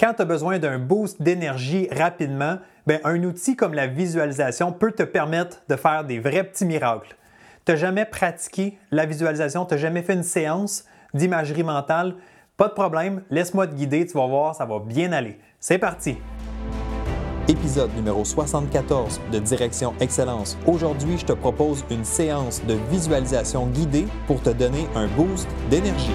Quand tu as besoin d'un boost d'énergie rapidement, ben, un outil comme la visualisation peut te permettre de faire des vrais petits miracles. Tu n'as jamais pratiqué la visualisation, tu n'as jamais fait une séance d'imagerie mentale, pas de problème, laisse-moi te guider, tu vas voir, ça va bien aller. C'est parti! Épisode numéro 74 de Direction Excellence. Aujourd'hui, je te propose une séance de visualisation guidée pour te donner un boost d'énergie.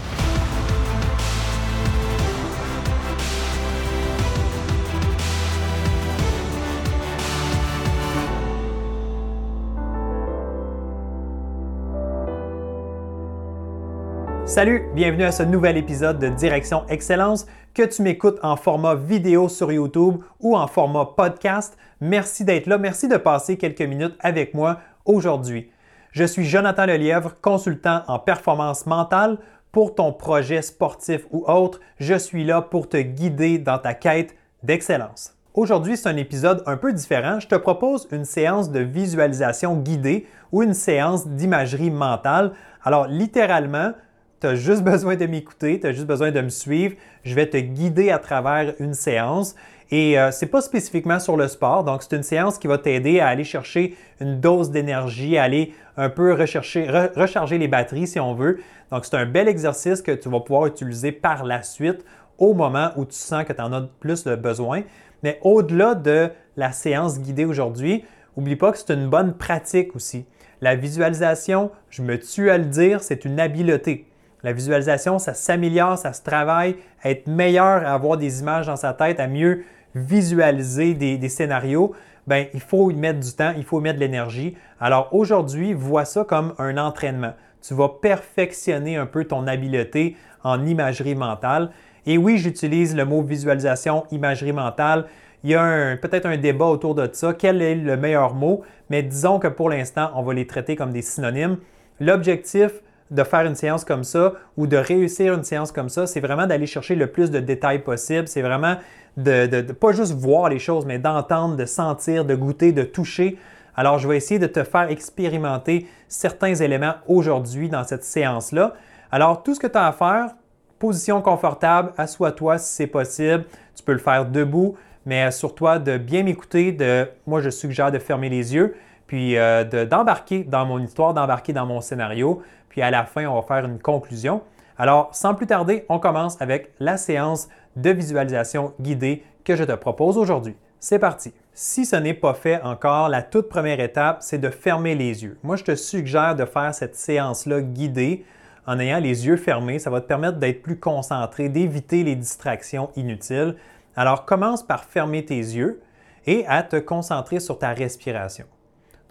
Salut, bienvenue à ce nouvel épisode de Direction Excellence. Que tu m'écoutes en format vidéo sur YouTube ou en format podcast, merci d'être là, merci de passer quelques minutes avec moi aujourd'hui. Je suis Jonathan Lelièvre, consultant en performance mentale. Pour ton projet sportif ou autre, je suis là pour te guider dans ta quête d'excellence. Aujourd'hui, c'est un épisode un peu différent. Je te propose une séance de visualisation guidée ou une séance d'imagerie mentale. Alors, littéralement, tu as juste besoin de m'écouter, tu as juste besoin de me suivre. Je vais te guider à travers une séance. Et euh, ce n'est pas spécifiquement sur le sport, donc c'est une séance qui va t'aider à aller chercher une dose d'énergie, aller un peu rechercher, recharger les batteries si on veut. Donc c'est un bel exercice que tu vas pouvoir utiliser par la suite au moment où tu sens que tu en as plus de besoin. Mais au-delà de la séance guidée aujourd'hui, n'oublie pas que c'est une bonne pratique aussi. La visualisation, je me tue à le dire, c'est une habileté. La visualisation, ça s'améliore, ça se travaille, à être meilleur avoir des images dans sa tête, à mieux visualiser des, scénarios. Bien, il faut y mettre du temps, il faut y mettre de l'énergie. Alors aujourd'hui, vois ça comme un entraînement. Tu vas perfectionner un peu ton habileté en imagerie mentale. Et oui, j'utilise le mot visualisation, imagerie mentale. Il y a peut-être un débat autour de ça. Quel est le meilleur mot? Mais disons que pour l'instant, on va les traiter comme des synonymes. L'objectif, de faire une séance comme ça ou de réussir une séance comme ça, c'est vraiment d'aller chercher le plus de détails possible. C'est vraiment de, de, pas juste voir les choses, mais d'entendre, de sentir, de goûter, de toucher. Alors, je vais essayer de te faire expérimenter certains éléments aujourd'hui dans cette séance-là. Alors, tout ce que tu as à faire, position confortable, assois-toi si c'est possible. Tu peux le faire debout, mais assure-toi de bien m'écouter. De, moi, je suggère de fermer les yeux, puis euh, d'embarquer dans mon histoire, d'embarquer dans mon scénario. Puis à la fin, on va faire une conclusion. Alors, sans plus tarder, on commence avec la séance de visualisation guidée que je te propose aujourd'hui. C'est parti. Si ce n'est pas fait encore, la toute première étape, c'est de fermer les yeux. Moi, je te suggère de faire cette séance-là guidée en ayant les yeux fermés. Ça va te permettre d'être plus concentré, d'éviter les distractions inutiles. Alors, commence par fermer tes yeux et à te concentrer sur ta respiration.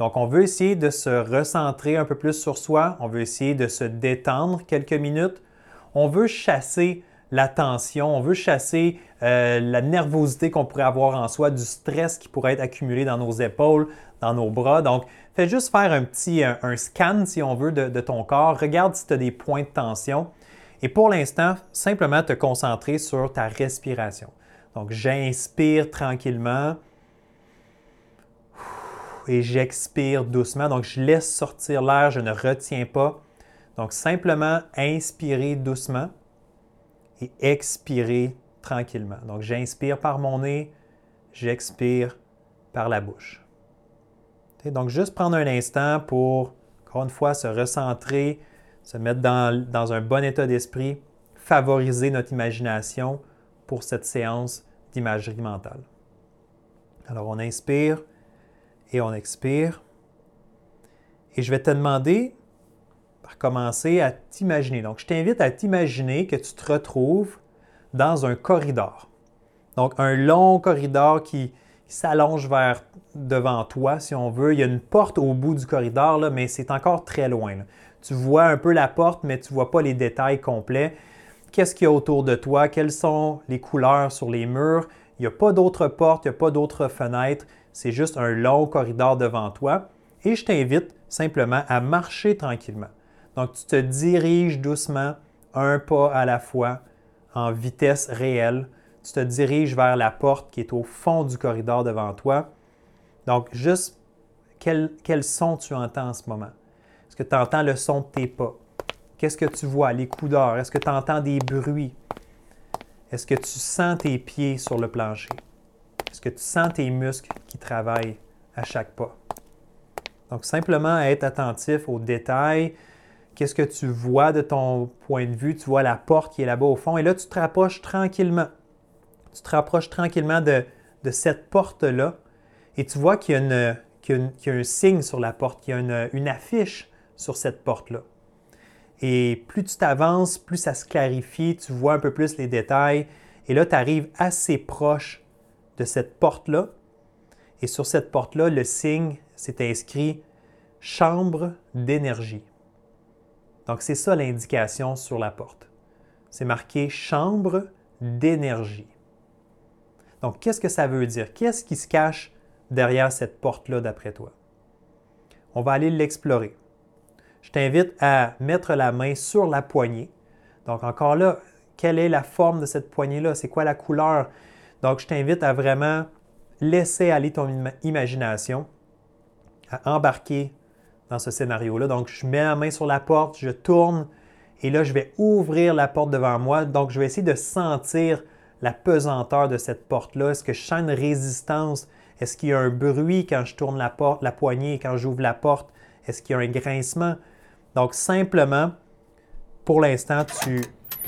Donc, on veut essayer de se recentrer un peu plus sur soi, on veut essayer de se détendre quelques minutes, on veut chasser la tension, on veut chasser euh, la nervosité qu'on pourrait avoir en soi, du stress qui pourrait être accumulé dans nos épaules, dans nos bras. Donc, fais juste faire un petit un, scan, si on veut, de, de ton corps. Regarde si tu as des points de tension. Et pour l'instant, simplement te concentrer sur ta respiration. Donc, j'inspire tranquillement et j'expire doucement. Donc, je laisse sortir l'air, je ne retiens pas. Donc, simplement inspirer doucement et expirer tranquillement. Donc, j'inspire par mon nez, j'expire par la bouche. donc, juste prendre un instant pour, encore une fois, se recentrer, se mettre dans, dans un bon état d'esprit, favoriser notre imagination pour cette séance d'imagerie mentale. Alors, on inspire et on expire. Et je vais te demander, par commencer, à t'imaginer. Donc, je t'invite à t'imaginer que tu te retrouves dans un corridor. Donc, un long corridor qui, s'allonge vers devant toi, si on veut. Il y a une porte au bout du corridor, là, mais c'est encore très loin. Tu vois un peu la porte, mais tu ne vois pas les détails complets. Qu'est-ce qu'il y a autour de toi? Quelles sont les couleurs sur les murs? Il n'y a pas d'autres portes, il n'y a pas d'autres fenêtres. C'est juste un long corridor devant toi. Et je t'invite simplement à marcher tranquillement. Donc, tu te diriges doucement, un pas à la fois, en vitesse réelle. Tu te diriges vers la porte qui est au fond du corridor devant toi. Donc, juste quel, quel son tu entends en ce moment? Est-ce que tu entends le son de tes pas? Qu'est-ce que tu vois? Les coups d'or? Est-ce que tu entends des bruits? Est-ce que tu sens tes pieds sur le plancher? Est-ce que tu sens tes muscles qui travaillent à chaque pas? Donc, simplement être attentif aux détails. Qu'est-ce que tu vois de ton point de vue? Tu vois la porte qui est là-bas au fond. Et là, tu te rapproches tranquillement. Tu te rapproches tranquillement de, cette porte-là. Et tu vois qu'il y, a un signe sur la porte, qu'il y a une affiche sur cette porte-là. Et plus tu t'avances, plus ça se clarifie, tu vois un peu plus les détails. Et là, tu arrives assez proche cette porte-là. Et sur cette porte-là, le signe, c'est inscrit chambre d'énergie. Donc, c'est ça l'indication sur la porte. C'est marqué chambre d'énergie. Donc, qu'est-ce que ça veut dire? Qu'est-ce qui se cache derrière cette porte-là d'après toi? On va aller l'explorer je t'invite à mettre la main sur la poignée. Donc encore là, quelle est la forme de cette poignée-là? C'est quoi la couleur? Donc je t'invite à vraiment laisser aller ton imagination, à embarquer dans ce scénario-là. Donc je mets la main sur la porte, je tourne et là je vais ouvrir la porte devant moi. Donc je vais essayer de sentir la pesanteur de cette porte-là. Est-ce que je sens une résistance? Est-ce qu'il y a un bruit quand je tourne la porte, la poignée, quand j'ouvre la porte? Est-ce qu'il y a un grincement? Donc, simplement, pour l'instant, tu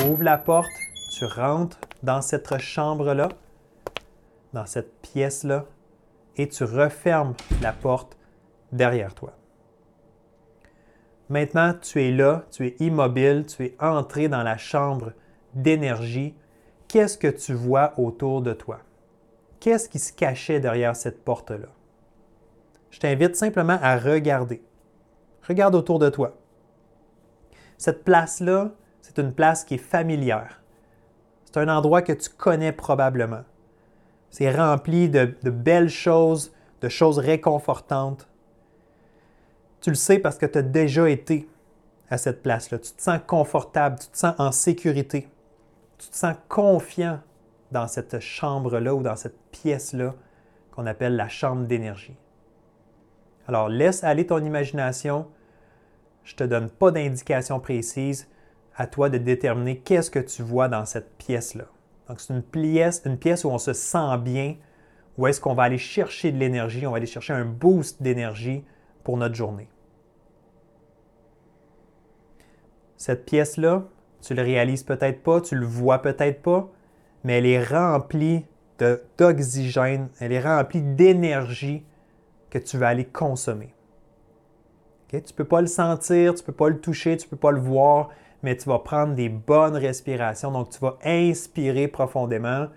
ouvres la porte, tu rentres dans cette chambre-là, dans cette pièce-là, et tu refermes la porte derrière toi. Maintenant, tu es là, tu es immobile, tu es entré dans la chambre d'énergie. Qu'est-ce que tu vois autour de toi? Qu'est-ce qui se cachait derrière cette porte-là? Je t'invite simplement à regarder. Regarde autour de toi. Cette place-là, c'est une place qui est familière. C'est un endroit que tu connais probablement. C'est rempli de, belles choses, de choses réconfortantes. Tu le sais parce que tu as déjà été à cette place-là. Tu te sens confortable, tu te sens en sécurité, tu te sens confiant dans cette chambre-là ou dans cette pièce-là qu'on appelle la chambre d'énergie. Alors laisse aller ton imagination, je ne te donne pas d'indication précise. À toi de déterminer qu'est-ce que tu vois dans cette pièce-là. Donc, c'est une pièce, une pièce où on se sent bien, où est-ce qu'on va aller chercher de l'énergie, on va aller chercher un boost d'énergie pour notre journée. Cette pièce-là, tu le réalises peut-être pas, tu le vois peut-être pas, mais elle est remplie d'oxygène, elle est remplie d'énergie que tu vas aller consommer. Tu ne peux pas le sentir, tu ne peux pas le toucher, tu ne peux pas le voir, mais tu vas prendre des bonnes respirations. Donc, tu vas inspirer profondément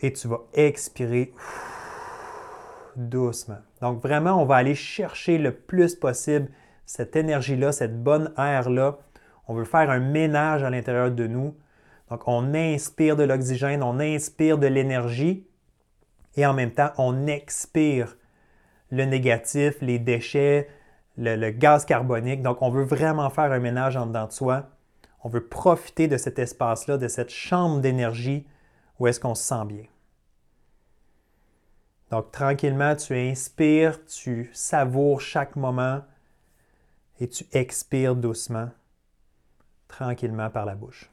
et tu vas expirer doucement. Donc, vraiment, on va aller chercher le plus possible cette énergie-là, cette bonne air-là. On veut faire un ménage à l'intérieur de nous. Donc, on inspire de l'oxygène, on inspire de l'énergie et en même temps, on expire le négatif, les déchets, le, gaz carbonique. Donc, on veut vraiment faire un ménage en dedans de soi. On veut profiter de cet espace-là, de cette chambre d'énergie où est-ce qu'on se sent bien. Donc, tranquillement, tu inspires, tu savoures chaque moment et tu expires doucement, tranquillement par la bouche.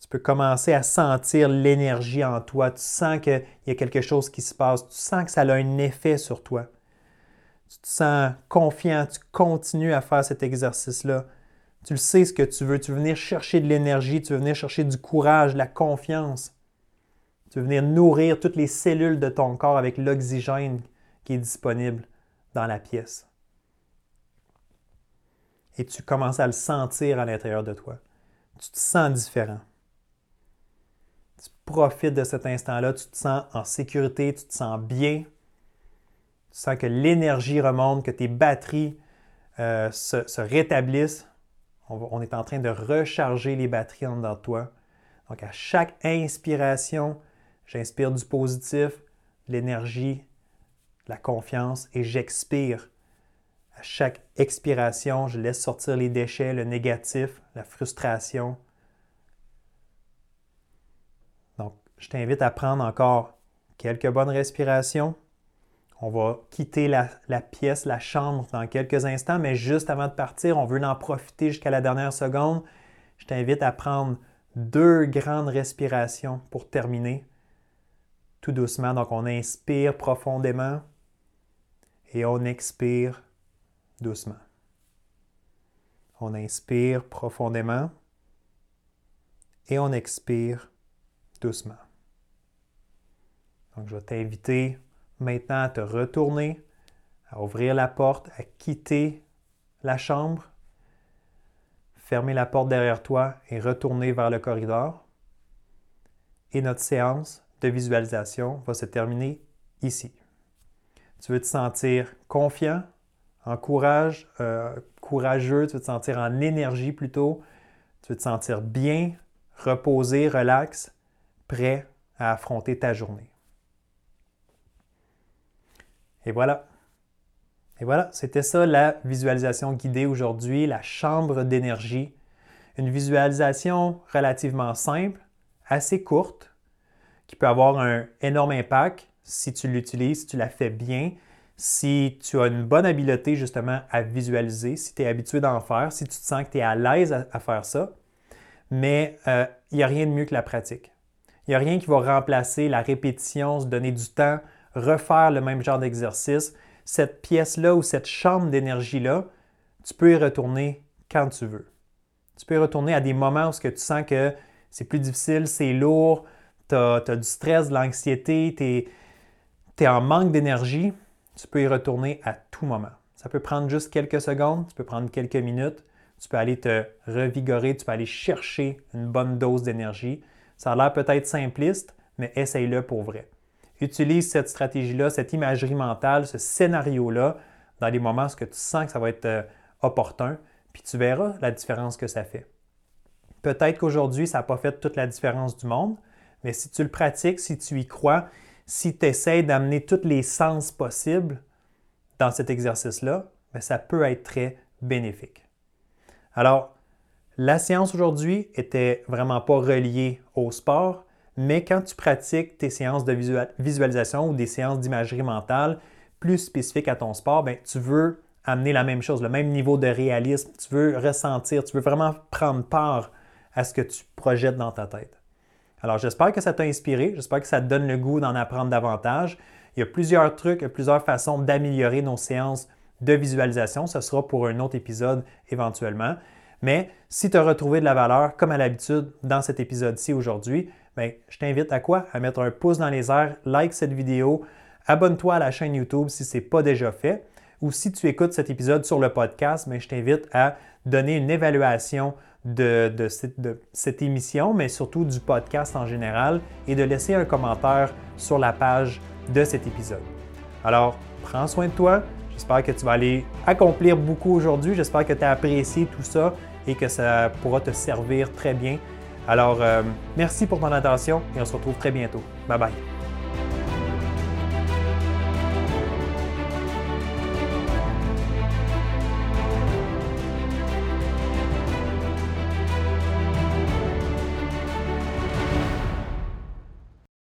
Tu peux commencer à sentir l'énergie en toi. Tu sens qu'il y a quelque chose qui se passe. Tu sens que ça a un effet sur toi. Tu te sens confiant. Tu continues à faire cet exercice-là. Tu le sais ce que tu veux. Tu veux venir chercher de l'énergie. Tu veux venir chercher du courage, de la confiance. Tu veux venir nourrir toutes les cellules de ton corps avec l'oxygène qui est disponible dans la pièce. Et tu commences à le sentir à l'intérieur de toi. Tu te sens différent tu profites de cet instant-là, tu te sens en sécurité, tu te sens bien, tu sens que l'énergie remonte, que tes batteries euh, se, rétablissent. On, est en train de recharger les batteries en dedans de toi. Donc à chaque inspiration, j'inspire du positif, l'énergie la confiance et j'expire. À chaque expiration, je laisse sortir les déchets, le négatif, la frustration. Donc, je t'invite à prendre encore quelques bonnes respirations. On va quitter la, pièce, la chambre dans quelques instants, mais juste avant de partir, on veut en profiter jusqu'à la dernière seconde. Je t'invite à prendre deux grandes respirations pour terminer. Tout doucement, donc on inspire profondément et on expire doucement. On inspire profondément et on expire doucement. Donc, je vais t'inviter maintenant à te retourner, à ouvrir la porte, à quitter la chambre, fermer la porte derrière toi et retourner vers le corridor. Et notre séance de visualisation va se terminer ici. Tu veux te sentir confiant, en courage, euh, courageux, tu veux te sentir en énergie plutôt, tu veux te sentir bien, reposé, relax, prêt à affronter ta journée. Et voilà. Et voilà, c'était ça la visualisation guidée aujourd'hui, la chambre d'énergie. Une visualisation relativement simple, assez courte, qui peut avoir un énorme impact si tu l'utilises, si tu la fais bien, si tu as une bonne habileté justement à visualiser, si tu es habitué d'en faire, si tu te sens que tu es à l'aise à, faire ça. Mais euh, il n'y a rien de mieux que la pratique. Il n'y a rien qui va remplacer la répétition, se donner du temps, refaire le même genre d'exercice. Cette pièce-là ou cette chambre d'énergie-là, tu peux y retourner quand tu veux. Tu peux y retourner à des moments où tu sens que c'est plus difficile, c'est lourd, tu as, du stress, de l'anxiété, tu es, en manque d'énergie. Tu peux y retourner à tout moment. Ça peut prendre juste quelques secondes, tu peux prendre quelques minutes, tu peux aller te revigorer, tu peux aller chercher une bonne dose d'énergie. Ça a l'air peut-être simpliste, mais essaye-le pour vrai utilise cette stratégie-là, cette imagerie mentale, ce scénario-là dans les moments où tu sens que ça va être euh, opportun, puis tu verras la différence que ça fait. Peut-être qu'aujourd'hui, ça n'a pas fait toute la différence du monde, mais si tu le pratiques, si tu y crois, si tu essaies d'amener tous les sens possibles dans cet exercice-là, ben, ça peut être très bénéfique. Alors, la séance aujourd'hui était vraiment pas reliée au sport, mais quand tu pratiques tes séances de visualisation ou des séances d'imagerie mentale plus spécifiques à ton sport, ben, tu veux amener la même chose, le même niveau de réalisme. Tu veux ressentir, tu veux vraiment prendre part à ce que tu projettes dans ta tête. Alors, j'espère que ça t'a inspiré, j'espère que ça te donne le goût d'en apprendre davantage. Il y a plusieurs trucs, plusieurs façons d'améliorer nos séances de visualisation. Ce sera pour un autre épisode éventuellement. Mais si tu as retrouvé de la valeur, comme à l'habitude dans cet épisode-ci aujourd'hui, ben, je t'invite à quoi? À mettre un pouce dans les airs, like cette vidéo, abonne-toi à la chaîne YouTube si ce n'est pas déjà fait. Ou si tu écoutes cet épisode sur le podcast, ben, je t'invite à donner une évaluation de, cette, émission, mais surtout du podcast en général, et de laisser un commentaire sur la page de cet épisode. Alors, prends soin de toi. J'espère que tu vas aller accomplir beaucoup aujourd'hui. J'espère que tu as apprécié tout ça et que ça pourra te servir très bien alors, euh, merci pour ton attention et on se retrouve très bientôt. Bye bye.